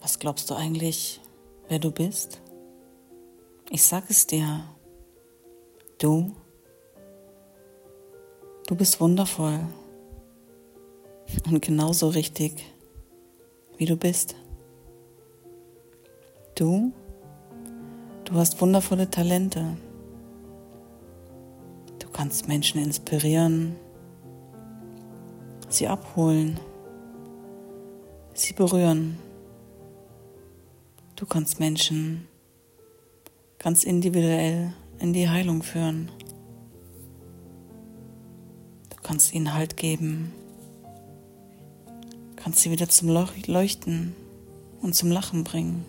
Was glaubst du eigentlich, wer du bist? Ich sag es dir. Du, du bist wundervoll und genauso richtig, wie du bist. Du, du hast wundervolle Talente. Du kannst Menschen inspirieren, sie abholen, sie berühren. Du kannst Menschen ganz individuell in die Heilung führen. Du kannst ihnen Halt geben, kannst sie wieder zum Leuchten und zum Lachen bringen.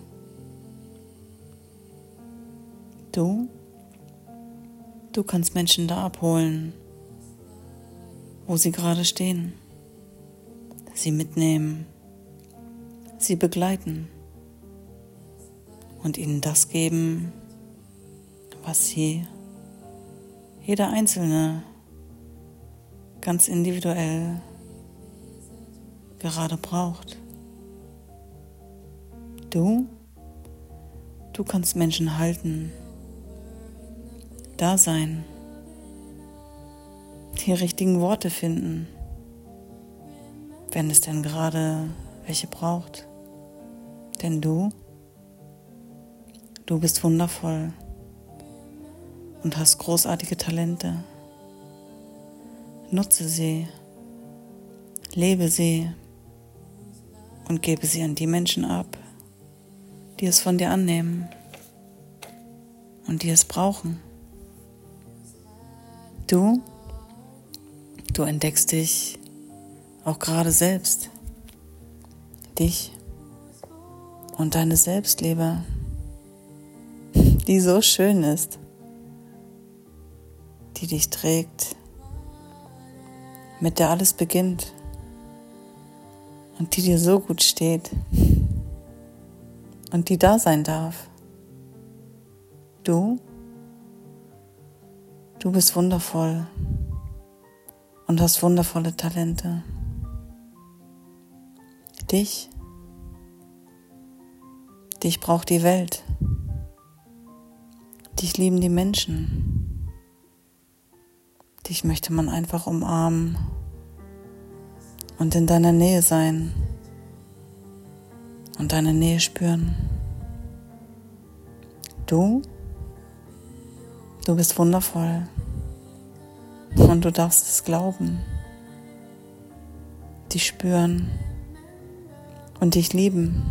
Du, du kannst Menschen da abholen, wo sie gerade stehen, sie mitnehmen, sie begleiten und ihnen das geben, was sie, jeder Einzelne, ganz individuell gerade braucht. Du, du kannst Menschen halten, da sein, die richtigen Worte finden, wenn es denn gerade welche braucht. Denn du, du bist wundervoll und hast großartige Talente. Nutze sie, lebe sie und gebe sie an die Menschen ab, die es von dir annehmen und die es brauchen. Du, du entdeckst dich auch gerade selbst, dich und deine Selbstliebe, die so schön ist die dich trägt, mit der alles beginnt und die dir so gut steht und die da sein darf. Du, du bist wundervoll und hast wundervolle Talente. Dich, dich braucht die Welt. Dich lieben die Menschen. Dich möchte man einfach umarmen und in deiner Nähe sein und deine Nähe spüren. Du, du bist wundervoll und du darfst es glauben, dich spüren und dich lieben.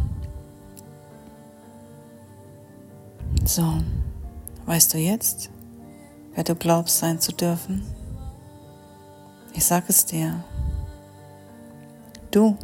So, weißt du jetzt, wer du glaubst sein zu dürfen? Ich sag es dir. Du